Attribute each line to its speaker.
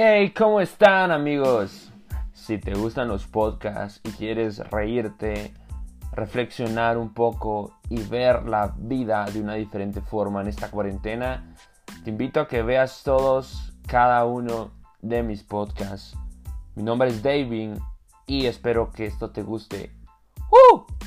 Speaker 1: Hey, ¿cómo están amigos? Si te gustan los podcasts y quieres reírte, reflexionar un poco y ver la vida de una diferente forma en esta cuarentena, te invito a que veas todos, cada uno de mis podcasts. Mi nombre es David y espero que esto te guste. ¡Uh!